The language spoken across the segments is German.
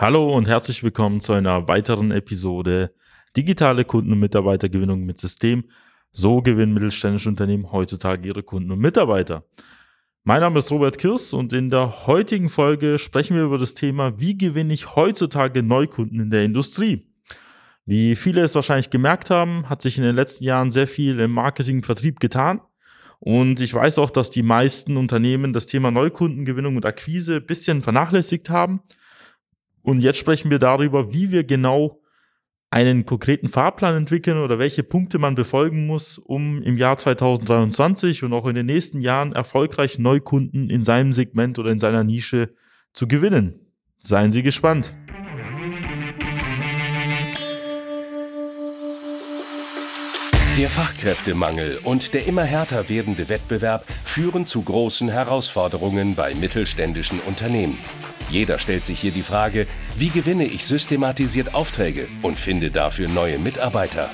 Hallo und herzlich willkommen zu einer weiteren Episode Digitale Kunden- und Mitarbeitergewinnung mit System. So gewinnen mittelständische Unternehmen heutzutage ihre Kunden und Mitarbeiter. Mein Name ist Robert Kirs und in der heutigen Folge sprechen wir über das Thema, wie gewinne ich heutzutage Neukunden in der Industrie? Wie viele es wahrscheinlich gemerkt haben, hat sich in den letzten Jahren sehr viel im Marketing und Vertrieb getan. Und ich weiß auch, dass die meisten Unternehmen das Thema Neukundengewinnung und Akquise ein bisschen vernachlässigt haben und jetzt sprechen wir darüber, wie wir genau einen konkreten Fahrplan entwickeln oder welche Punkte man befolgen muss, um im Jahr 2023 und auch in den nächsten Jahren erfolgreich Neukunden in seinem Segment oder in seiner Nische zu gewinnen. Seien Sie gespannt. Der Fachkräftemangel und der immer härter werdende Wettbewerb führen zu großen Herausforderungen bei mittelständischen Unternehmen. Jeder stellt sich hier die Frage, wie gewinne ich systematisiert Aufträge und finde dafür neue Mitarbeiter?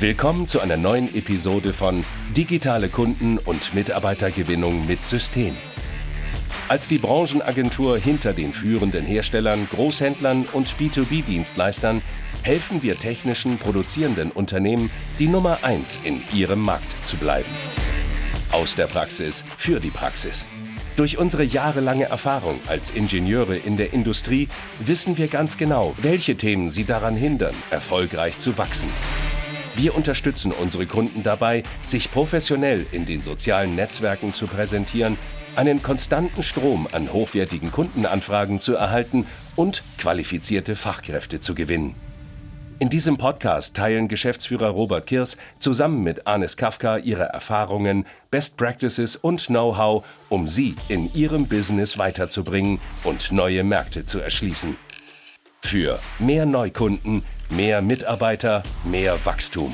Willkommen zu einer neuen Episode von Digitale Kunden- und Mitarbeitergewinnung mit System. Als die Branchenagentur hinter den führenden Herstellern, Großhändlern und B2B-Dienstleistern helfen wir technischen produzierenden Unternehmen, die Nummer 1 in ihrem Markt zu bleiben. Aus der Praxis für die Praxis. Durch unsere jahrelange Erfahrung als Ingenieure in der Industrie wissen wir ganz genau, welche Themen sie daran hindern, erfolgreich zu wachsen. Wir unterstützen unsere Kunden dabei, sich professionell in den sozialen Netzwerken zu präsentieren, einen konstanten Strom an hochwertigen Kundenanfragen zu erhalten und qualifizierte Fachkräfte zu gewinnen. In diesem Podcast teilen Geschäftsführer Robert Kirs zusammen mit Anis Kafka ihre Erfahrungen, Best Practices und Know-how, um sie in ihrem Business weiterzubringen und neue Märkte zu erschließen. Für mehr Neukunden, mehr Mitarbeiter, mehr Wachstum.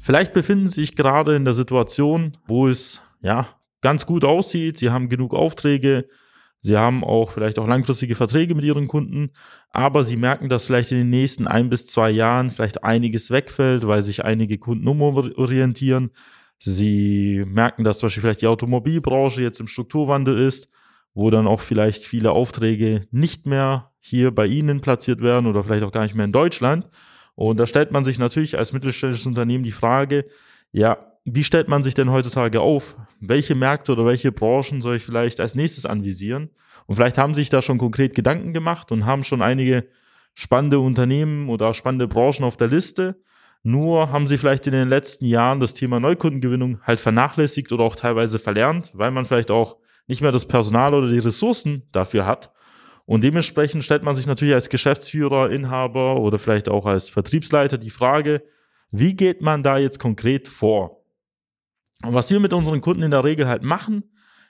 Vielleicht befinden Sie sich gerade in der Situation, wo es ja ganz gut aussieht. Sie haben genug Aufträge, Sie haben auch vielleicht auch langfristige Verträge mit ihren Kunden, aber sie merken, dass vielleicht in den nächsten ein bis zwei Jahren vielleicht einiges wegfällt, weil sich einige Kunden umorientieren. Sie merken, dass zum Beispiel vielleicht die Automobilbranche jetzt im Strukturwandel ist, wo dann auch vielleicht viele Aufträge nicht mehr hier bei Ihnen platziert werden oder vielleicht auch gar nicht mehr in Deutschland. Und da stellt man sich natürlich als mittelständisches Unternehmen die Frage, ja, wie stellt man sich denn heutzutage auf? Welche Märkte oder welche Branchen soll ich vielleicht als nächstes anvisieren? Und vielleicht haben sich da schon konkret Gedanken gemacht und haben schon einige spannende Unternehmen oder spannende Branchen auf der Liste. Nur haben sie vielleicht in den letzten Jahren das Thema Neukundengewinnung halt vernachlässigt oder auch teilweise verlernt, weil man vielleicht auch nicht mehr das Personal oder die Ressourcen dafür hat. Und dementsprechend stellt man sich natürlich als Geschäftsführer, Inhaber oder vielleicht auch als Vertriebsleiter die Frage, wie geht man da jetzt konkret vor? Und was wir mit unseren Kunden in der Regel halt machen,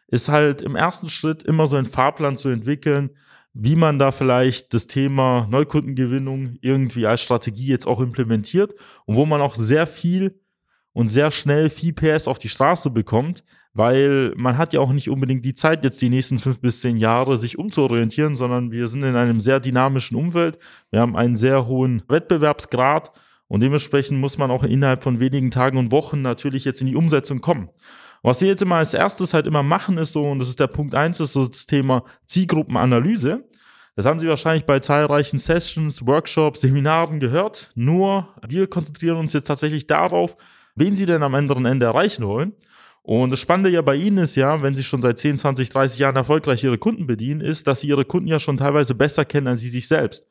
ist halt im ersten Schritt immer so einen Fahrplan zu entwickeln, wie man da vielleicht das Thema Neukundengewinnung irgendwie als Strategie jetzt auch implementiert und wo man auch sehr viel und sehr schnell viel PS auf die Straße bekommt, weil man hat ja auch nicht unbedingt die Zeit, jetzt die nächsten fünf bis zehn Jahre sich umzuorientieren, sondern wir sind in einem sehr dynamischen Umfeld. Wir haben einen sehr hohen Wettbewerbsgrad und dementsprechend muss man auch innerhalb von wenigen Tagen und Wochen natürlich jetzt in die Umsetzung kommen. Was wir jetzt immer als erstes halt immer machen, ist so, und das ist der Punkt eins, ist so das Thema Zielgruppenanalyse. Das haben Sie wahrscheinlich bei zahlreichen Sessions, Workshops, Seminaren gehört. Nur wir konzentrieren uns jetzt tatsächlich darauf, wen Sie denn am anderen Ende erreichen wollen. Und das Spannende ja bei Ihnen ist ja, wenn Sie schon seit 10, 20, 30 Jahren erfolgreich Ihre Kunden bedienen, ist, dass Sie Ihre Kunden ja schon teilweise besser kennen als Sie sich selbst.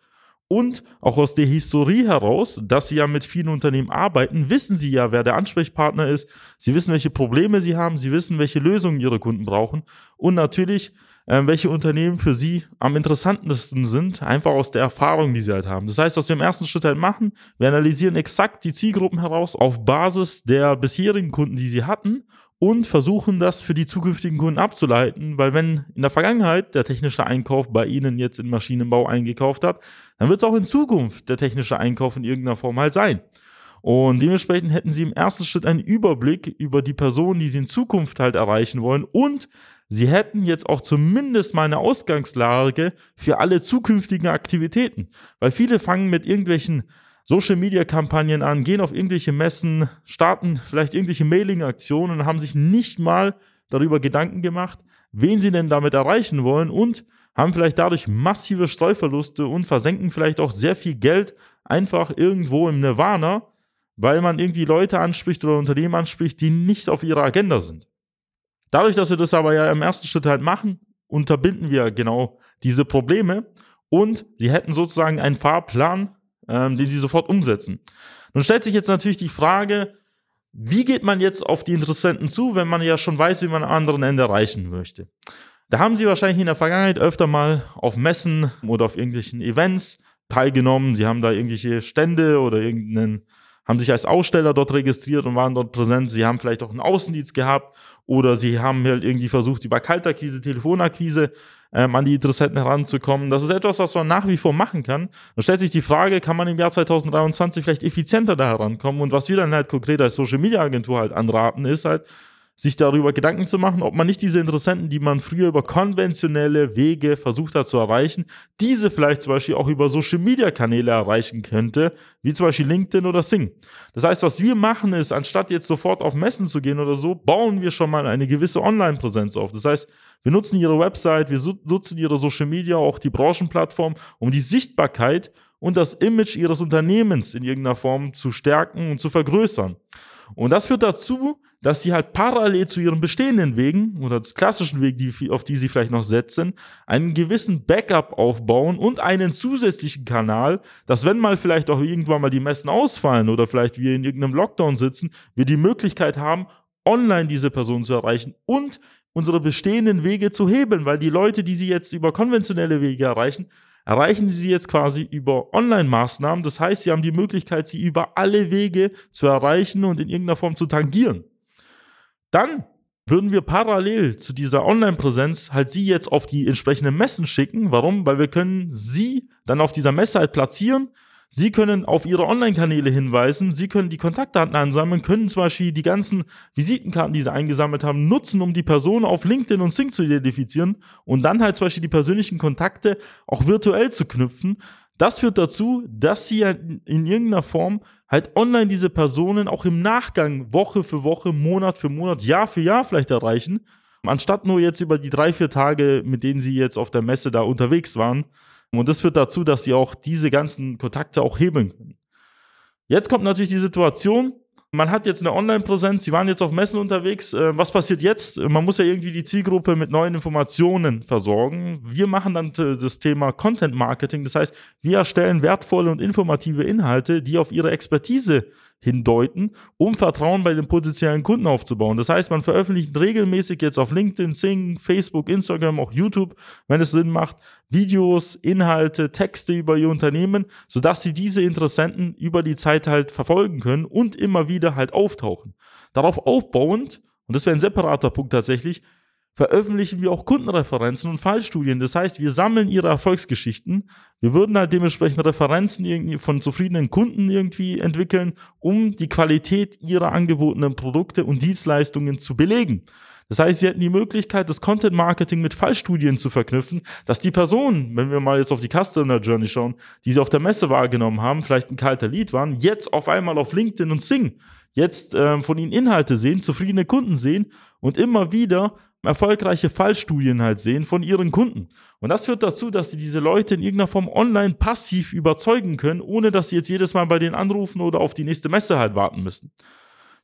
Und auch aus der Historie heraus, dass sie ja mit vielen Unternehmen arbeiten, wissen sie ja, wer der Ansprechpartner ist. Sie wissen, welche Probleme sie haben. Sie wissen, welche Lösungen ihre Kunden brauchen. Und natürlich, äh, welche Unternehmen für sie am interessantesten sind, einfach aus der Erfahrung, die sie halt haben. Das heißt, was wir im ersten Schritt halt machen, wir analysieren exakt die Zielgruppen heraus auf Basis der bisherigen Kunden, die sie hatten und versuchen das für die zukünftigen Kunden abzuleiten, weil wenn in der Vergangenheit der technische Einkauf bei Ihnen jetzt in Maschinenbau eingekauft hat, dann wird es auch in Zukunft der technische Einkauf in irgendeiner Form halt sein. Und dementsprechend hätten Sie im ersten Schritt einen Überblick über die Personen, die Sie in Zukunft halt erreichen wollen und Sie hätten jetzt auch zumindest mal eine Ausgangslage für alle zukünftigen Aktivitäten. Weil viele fangen mit irgendwelchen Social-Media-Kampagnen an, gehen auf irgendwelche Messen, starten vielleicht irgendwelche Mailing-Aktionen und haben sich nicht mal darüber Gedanken gemacht, wen sie denn damit erreichen wollen und haben vielleicht dadurch massive Streuverluste und versenken vielleicht auch sehr viel Geld einfach irgendwo im Nirvana, weil man irgendwie Leute anspricht oder Unternehmen anspricht, die nicht auf ihrer Agenda sind. Dadurch, dass wir das aber ja im ersten Schritt halt machen, unterbinden wir genau diese Probleme und sie hätten sozusagen einen Fahrplan, ähm, den sie sofort umsetzen. Nun stellt sich jetzt natürlich die Frage, wie geht man jetzt auf die Interessenten zu, wenn man ja schon weiß, wie man am anderen Ende erreichen möchte? Da haben sie wahrscheinlich in der Vergangenheit öfter mal auf Messen oder auf irgendwelchen Events teilgenommen. Sie haben da irgendwelche Stände oder irgendeinen, haben sich als Aussteller dort registriert und waren dort präsent. Sie haben vielleicht auch einen Außendienst gehabt oder sie haben halt irgendwie versucht, über Kaltakquise, Telefonakquise ähm, an die Interessenten heranzukommen. Das ist etwas, was man nach wie vor machen kann. Da stellt sich die Frage, kann man im Jahr 2023 vielleicht effizienter da herankommen? Und was wir dann halt konkret als Social Media Agentur halt anraten, ist halt, sich darüber Gedanken zu machen, ob man nicht diese Interessenten, die man früher über konventionelle Wege versucht hat zu erreichen, diese vielleicht zum Beispiel auch über Social Media Kanäle erreichen könnte, wie zum Beispiel LinkedIn oder Sing. Das heißt, was wir machen ist, anstatt jetzt sofort auf Messen zu gehen oder so, bauen wir schon mal eine gewisse Online-Präsenz auf. Das heißt, wir nutzen ihre Website, wir nutzen ihre Social Media, auch die Branchenplattform, um die Sichtbarkeit und das Image ihres Unternehmens in irgendeiner Form zu stärken und zu vergrößern. Und das führt dazu, dass sie halt parallel zu ihren bestehenden Wegen oder des klassischen Weg, die, auf die sie vielleicht noch setzen, einen gewissen Backup aufbauen und einen zusätzlichen Kanal, dass wenn mal vielleicht auch irgendwann mal die Messen ausfallen oder vielleicht wir in irgendeinem Lockdown sitzen, wir die Möglichkeit haben, online diese Person zu erreichen und unsere bestehenden Wege zu hebeln, weil die Leute, die sie jetzt über konventionelle Wege erreichen, erreichen Sie sie jetzt quasi über Online-Maßnahmen. Das heißt, Sie haben die Möglichkeit, sie über alle Wege zu erreichen und in irgendeiner Form zu tangieren. Dann würden wir parallel zu dieser Online-Präsenz halt sie jetzt auf die entsprechenden Messen schicken. Warum? Weil wir können sie dann auf dieser Messe halt platzieren, Sie können auf Ihre Online-Kanäle hinweisen, Sie können die Kontaktdaten ansammeln, können zum Beispiel die ganzen Visitenkarten, die Sie eingesammelt haben, nutzen, um die Person auf LinkedIn und Sync zu identifizieren und dann halt zum Beispiel die persönlichen Kontakte auch virtuell zu knüpfen. Das führt dazu, dass Sie halt in irgendeiner Form halt online diese Personen auch im Nachgang Woche für Woche, Monat für Monat, Jahr für Jahr vielleicht erreichen, anstatt nur jetzt über die drei, vier Tage, mit denen Sie jetzt auf der Messe da unterwegs waren, und das führt dazu, dass sie auch diese ganzen Kontakte auch hebeln können. Jetzt kommt natürlich die Situation, man hat jetzt eine Online-Präsenz, sie waren jetzt auf Messen unterwegs. Äh, was passiert jetzt? Man muss ja irgendwie die Zielgruppe mit neuen Informationen versorgen. Wir machen dann das Thema Content Marketing. Das heißt, wir erstellen wertvolle und informative Inhalte, die auf ihre Expertise hindeuten, um Vertrauen bei den potenziellen Kunden aufzubauen. Das heißt, man veröffentlicht regelmäßig jetzt auf LinkedIn, Sing, Facebook, Instagram, auch YouTube, wenn es Sinn macht, Videos, Inhalte, Texte über ihr Unternehmen, sodass sie diese Interessenten über die Zeit halt verfolgen können und immer wieder halt auftauchen. Darauf aufbauend, und das wäre ein separater Punkt tatsächlich, veröffentlichen wir auch Kundenreferenzen und Fallstudien. Das heißt, wir sammeln ihre Erfolgsgeschichten. Wir würden halt dementsprechend Referenzen irgendwie von zufriedenen Kunden irgendwie entwickeln, um die Qualität ihrer angebotenen Produkte und Dienstleistungen zu belegen. Das heißt, sie hätten die Möglichkeit, das Content Marketing mit Fallstudien zu verknüpfen, dass die Personen, wenn wir mal jetzt auf die Customer Journey schauen, die sie auf der Messe wahrgenommen haben, vielleicht ein kalter Lead waren, jetzt auf einmal auf LinkedIn und Sing jetzt äh, von ihnen Inhalte sehen, zufriedene Kunden sehen und immer wieder erfolgreiche Fallstudien halt sehen von ihren Kunden. Und das führt dazu, dass sie diese Leute in irgendeiner Form online passiv überzeugen können, ohne dass sie jetzt jedes Mal bei denen anrufen oder auf die nächste Messe halt warten müssen.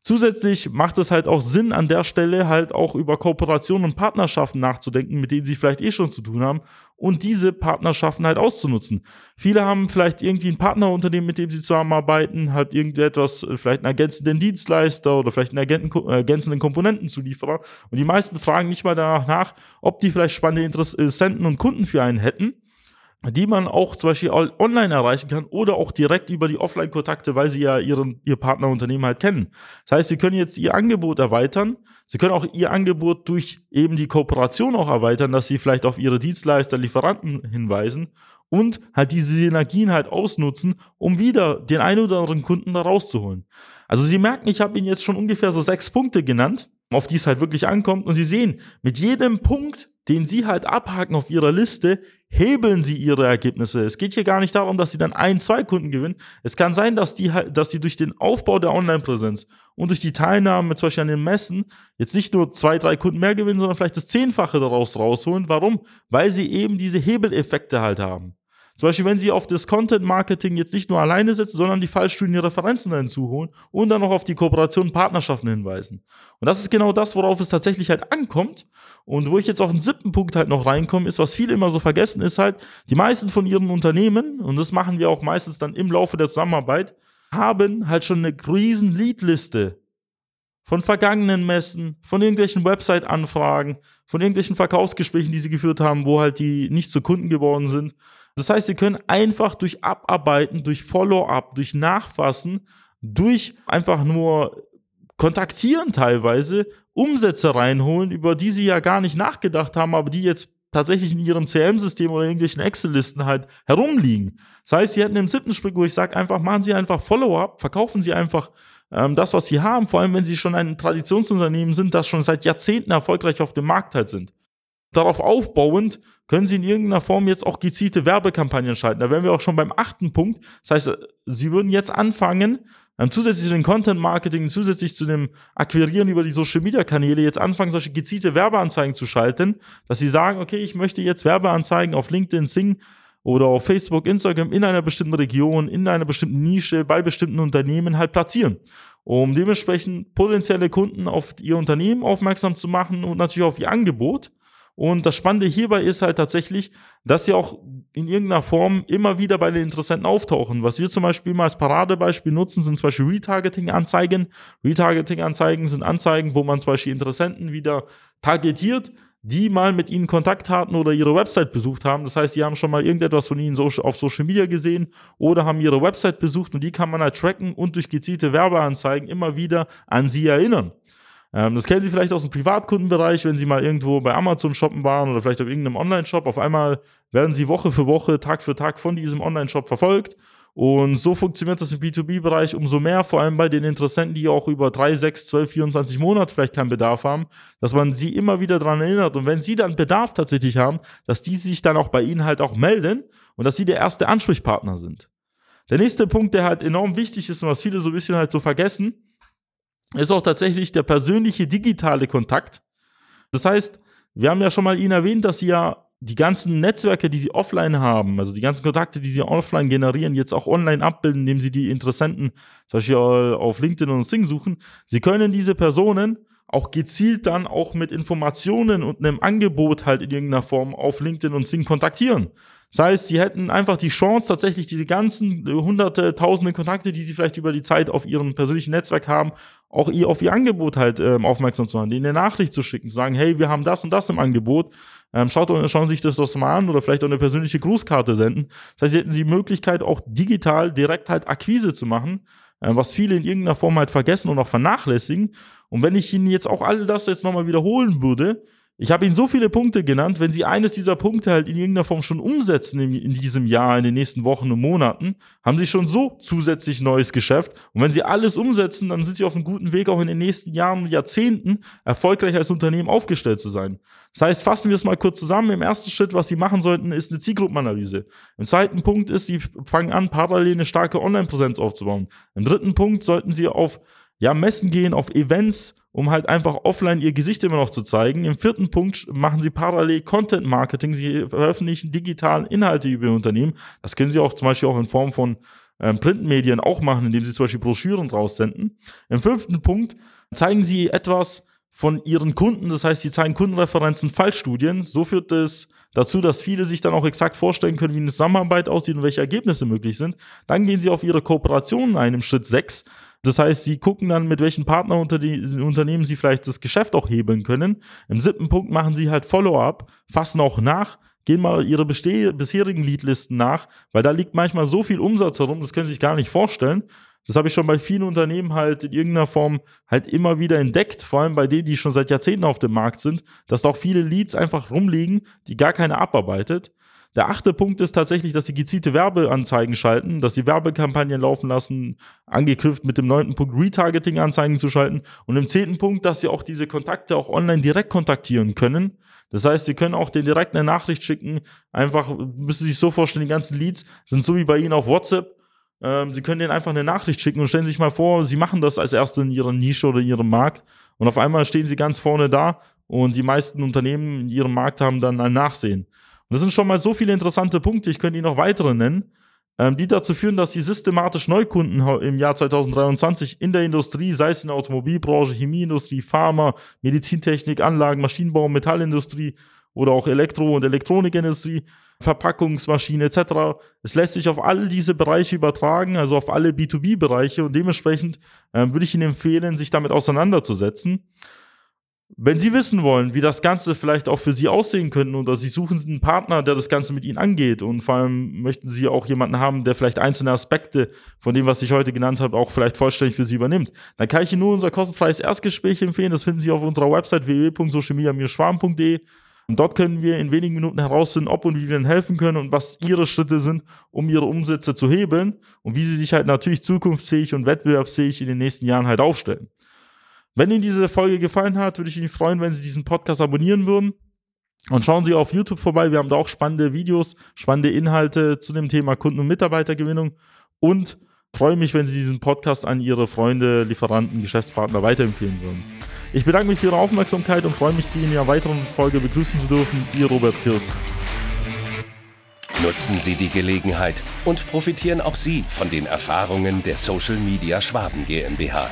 Zusätzlich macht es halt auch Sinn, an der Stelle halt auch über Kooperationen und Partnerschaften nachzudenken, mit denen sie vielleicht eh schon zu tun haben und diese Partnerschaften halt auszunutzen. Viele haben vielleicht irgendwie ein Partnerunternehmen, mit dem sie zusammenarbeiten, halt irgendetwas, äh, vielleicht einen ergänzenden Dienstleister oder vielleicht einen äh, ergänzenden Komponentenzulieferer und die meisten fragen nicht mal danach nach, ob die vielleicht spannende Interessenten und Kunden für einen hätten die man auch zum Beispiel online erreichen kann oder auch direkt über die Offline-Kontakte, weil sie ja ihren, ihr Partnerunternehmen halt kennen. Das heißt, sie können jetzt ihr Angebot erweitern. Sie können auch ihr Angebot durch eben die Kooperation auch erweitern, dass sie vielleicht auf ihre Dienstleister, Lieferanten hinweisen und halt diese Synergien halt ausnutzen, um wieder den einen oder anderen Kunden da rauszuholen. Also Sie merken, ich habe Ihnen jetzt schon ungefähr so sechs Punkte genannt, auf die es halt wirklich ankommt. Und Sie sehen, mit jedem Punkt, den Sie halt abhaken auf Ihrer Liste, hebeln Sie Ihre Ergebnisse. Es geht hier gar nicht darum, dass Sie dann ein, zwei Kunden gewinnen. Es kann sein, dass die halt, dass Sie durch den Aufbau der Online-Präsenz und durch die Teilnahme zum Beispiel an den Messen jetzt nicht nur zwei, drei Kunden mehr gewinnen, sondern vielleicht das Zehnfache daraus rausholen. Warum? Weil Sie eben diese Hebeleffekte halt haben. Zum Beispiel, wenn Sie auf das Content Marketing jetzt nicht nur alleine setzen, sondern die Fallstudien Referenzen hinzuholen und dann noch auf die Kooperation und Partnerschaften hinweisen. Und das ist genau das, worauf es tatsächlich halt ankommt. Und wo ich jetzt auf den siebten Punkt halt noch reinkomme, ist, was viele immer so vergessen, ist halt, die meisten von ihren Unternehmen, und das machen wir auch meistens dann im Laufe der Zusammenarbeit, haben halt schon eine riesen Leadliste von vergangenen Messen, von irgendwelchen Website-Anfragen, von irgendwelchen Verkaufsgesprächen, die sie geführt haben, wo halt die nicht zu Kunden geworden sind. Das heißt, sie können einfach durch Abarbeiten, durch Follow-up, durch Nachfassen, durch einfach nur kontaktieren teilweise Umsätze reinholen, über die sie ja gar nicht nachgedacht haben, aber die jetzt tatsächlich in ihrem CM-System oder irgendwelchen Excel-Listen halt herumliegen. Das heißt, sie hätten im siebten Sprint, wo ich sage, einfach machen Sie einfach Follow-up, verkaufen Sie einfach ähm, das, was Sie haben, vor allem wenn Sie schon ein Traditionsunternehmen sind, das schon seit Jahrzehnten erfolgreich auf dem Markt halt sind. Darauf aufbauend können Sie in irgendeiner Form jetzt auch gezielte Werbekampagnen schalten. Da wären wir auch schon beim achten Punkt. Das heißt, Sie würden jetzt anfangen, ähm, zusätzlich zu dem Content Marketing, zusätzlich zu dem Akquirieren über die Social Media Kanäle, jetzt anfangen, solche gezielte Werbeanzeigen zu schalten, dass Sie sagen, okay, ich möchte jetzt Werbeanzeigen auf LinkedIn, Sing oder auf Facebook, Instagram in einer bestimmten Region, in einer bestimmten Nische, bei bestimmten Unternehmen halt platzieren um dementsprechend potenzielle Kunden auf ihr Unternehmen aufmerksam zu machen und natürlich auf ihr Angebot. Und das Spannende hierbei ist halt tatsächlich, dass sie auch in irgendeiner Form immer wieder bei den Interessenten auftauchen. Was wir zum Beispiel mal als Paradebeispiel nutzen, sind zum Beispiel Retargeting-Anzeigen. Retargeting-Anzeigen sind Anzeigen, wo man zum Beispiel Interessenten wieder targetiert, die mal mit ihnen Kontakt hatten oder ihre Website besucht haben. Das heißt, die haben schon mal irgendetwas von ihnen auf Social Media gesehen oder haben ihre Website besucht und die kann man halt tracken und durch gezielte Werbeanzeigen immer wieder an sie erinnern. Ähm, das kennen Sie vielleicht aus dem Privatkundenbereich, wenn Sie mal irgendwo bei Amazon shoppen waren oder vielleicht auf irgendeinem Online-Shop. Auf einmal werden Sie Woche für Woche, Tag für Tag von diesem Online-Shop verfolgt. Und so funktioniert das im B2B-Bereich umso mehr, vor allem bei den Interessenten, die auch über 3, 6, 12, 24 Monate vielleicht keinen Bedarf haben, dass man sie immer wieder daran erinnert. Und wenn sie dann Bedarf tatsächlich haben, dass die sich dann auch bei Ihnen halt auch melden und dass sie der erste Ansprechpartner sind. Der nächste Punkt, der halt enorm wichtig ist und was viele so ein bisschen halt so vergessen, ist auch tatsächlich der persönliche digitale Kontakt. Das heißt, wir haben ja schon mal Ihnen erwähnt, dass Sie ja die ganzen Netzwerke, die Sie offline haben, also die ganzen Kontakte, die Sie offline generieren, jetzt auch online abbilden, indem Sie die Interessenten zum Beispiel auf LinkedIn und Sing suchen. Sie können diese Personen auch gezielt dann auch mit Informationen und einem Angebot halt in irgendeiner Form auf LinkedIn und Sing kontaktieren. Das heißt, sie hätten einfach die Chance, tatsächlich diese ganzen hunderte, tausende Kontakte, die sie vielleicht über die Zeit auf ihrem persönlichen Netzwerk haben, auch ihr auf ihr Angebot halt ähm, aufmerksam zu machen, denen eine Nachricht zu schicken, zu sagen, hey, wir haben das und das im Angebot, ähm, schaut, schauen sich das doch mal an oder vielleicht auch eine persönliche Grußkarte senden. Das heißt, sie hätten die Möglichkeit, auch digital direkt halt Akquise zu machen, äh, was viele in irgendeiner Form halt vergessen und auch vernachlässigen. Und wenn ich Ihnen jetzt auch all das jetzt nochmal wiederholen würde, ich habe Ihnen so viele Punkte genannt. Wenn Sie eines dieser Punkte halt in irgendeiner Form schon umsetzen in, in, diesem Jahr, in den nächsten Wochen und Monaten, haben Sie schon so zusätzlich neues Geschäft. Und wenn Sie alles umsetzen, dann sind Sie auf einem guten Weg, auch in den nächsten Jahren und Jahrzehnten erfolgreich als Unternehmen aufgestellt zu sein. Das heißt, fassen wir es mal kurz zusammen. Im ersten Schritt, was Sie machen sollten, ist eine Zielgruppenanalyse. Im zweiten Punkt ist, Sie fangen an, parallel eine starke Online-Präsenz aufzubauen. Im dritten Punkt sollten Sie auf ja, Messen gehen, auf Events um halt einfach offline ihr Gesicht immer noch zu zeigen. Im vierten Punkt machen sie parallel Content Marketing. Sie veröffentlichen digitalen Inhalte über ihr Unternehmen. Das können sie auch zum Beispiel auch in Form von ähm, Printmedien auch machen, indem sie zum Beispiel Broschüren raussenden. Im fünften Punkt zeigen sie etwas von ihren Kunden. Das heißt, sie zeigen Kundenreferenzen, Fallstudien. So führt es dazu, dass viele sich dann auch exakt vorstellen können, wie eine Zusammenarbeit aussieht und welche Ergebnisse möglich sind. Dann gehen sie auf ihre Kooperationen ein im Schritt 6 das heißt, sie gucken dann, mit welchen Partnerunternehmen sie vielleicht das Geschäft auch hebeln können. Im siebten Punkt machen sie halt Follow-up, fassen auch nach, gehen mal ihre bisherigen Leadlisten nach, weil da liegt manchmal so viel Umsatz herum, das können Sie sich gar nicht vorstellen. Das habe ich schon bei vielen Unternehmen halt in irgendeiner Form halt immer wieder entdeckt, vor allem bei denen, die schon seit Jahrzehnten auf dem Markt sind, dass da auch viele Leads einfach rumliegen, die gar keiner abarbeitet. Der achte Punkt ist tatsächlich, dass sie gezielte Werbeanzeigen schalten, dass sie Werbekampagnen laufen lassen, angeknüpft mit dem neunten Punkt Retargeting-Anzeigen zu schalten und im zehnten Punkt, dass sie auch diese Kontakte auch online direkt kontaktieren können. Das heißt, sie können auch den direkt eine Nachricht schicken. Einfach müssen Sie sich so vorstellen, die ganzen Leads sind so wie bei Ihnen auf WhatsApp. Ähm, sie können denen einfach eine Nachricht schicken und stellen sich mal vor, Sie machen das als Erste in Ihrer Nische oder in Ihrem Markt und auf einmal stehen Sie ganz vorne da und die meisten Unternehmen in ihrem Markt haben dann ein Nachsehen das sind schon mal so viele interessante Punkte, ich könnte Ihnen noch weitere nennen, ähm, die dazu führen, dass Sie systematisch Neukunden im Jahr 2023 in der Industrie, sei es in der Automobilbranche, Chemieindustrie, Pharma, Medizintechnik, Anlagen, Maschinenbau, Metallindustrie oder auch Elektro- und Elektronikindustrie, Verpackungsmaschinen etc. Es lässt sich auf all diese Bereiche übertragen, also auf alle B2B-Bereiche und dementsprechend äh, würde ich Ihnen empfehlen, sich damit auseinanderzusetzen. Wenn Sie wissen wollen, wie das Ganze vielleicht auch für Sie aussehen könnte oder Sie suchen einen Partner, der das Ganze mit Ihnen angeht und vor allem möchten Sie auch jemanden haben, der vielleicht einzelne Aspekte von dem, was ich heute genannt habe, auch vielleicht vollständig für Sie übernimmt, dann kann ich Ihnen nur unser kostenfreies Erstgespräch empfehlen. Das finden Sie auf unserer Website www.socialmedia-schwarm.de. Und dort können wir in wenigen Minuten herausfinden, ob und wie wir Ihnen helfen können und was Ihre Schritte sind, um Ihre Umsätze zu hebeln und wie Sie sich halt natürlich zukunftsfähig und wettbewerbsfähig in den nächsten Jahren halt aufstellen. Wenn Ihnen diese Folge gefallen hat, würde ich mich freuen, wenn Sie diesen Podcast abonnieren würden. Und schauen Sie auf YouTube vorbei. Wir haben da auch spannende Videos, spannende Inhalte zu dem Thema Kunden- und Mitarbeitergewinnung. Und freue mich, wenn Sie diesen Podcast an Ihre Freunde, Lieferanten, Geschäftspartner weiterempfehlen würden. Ich bedanke mich für Ihre Aufmerksamkeit und freue mich, Sie in Ihrer weiteren Folge begrüßen zu dürfen. Ihr Robert Kirsch. Nutzen Sie die Gelegenheit und profitieren auch Sie von den Erfahrungen der Social Media Schwaben GmbH.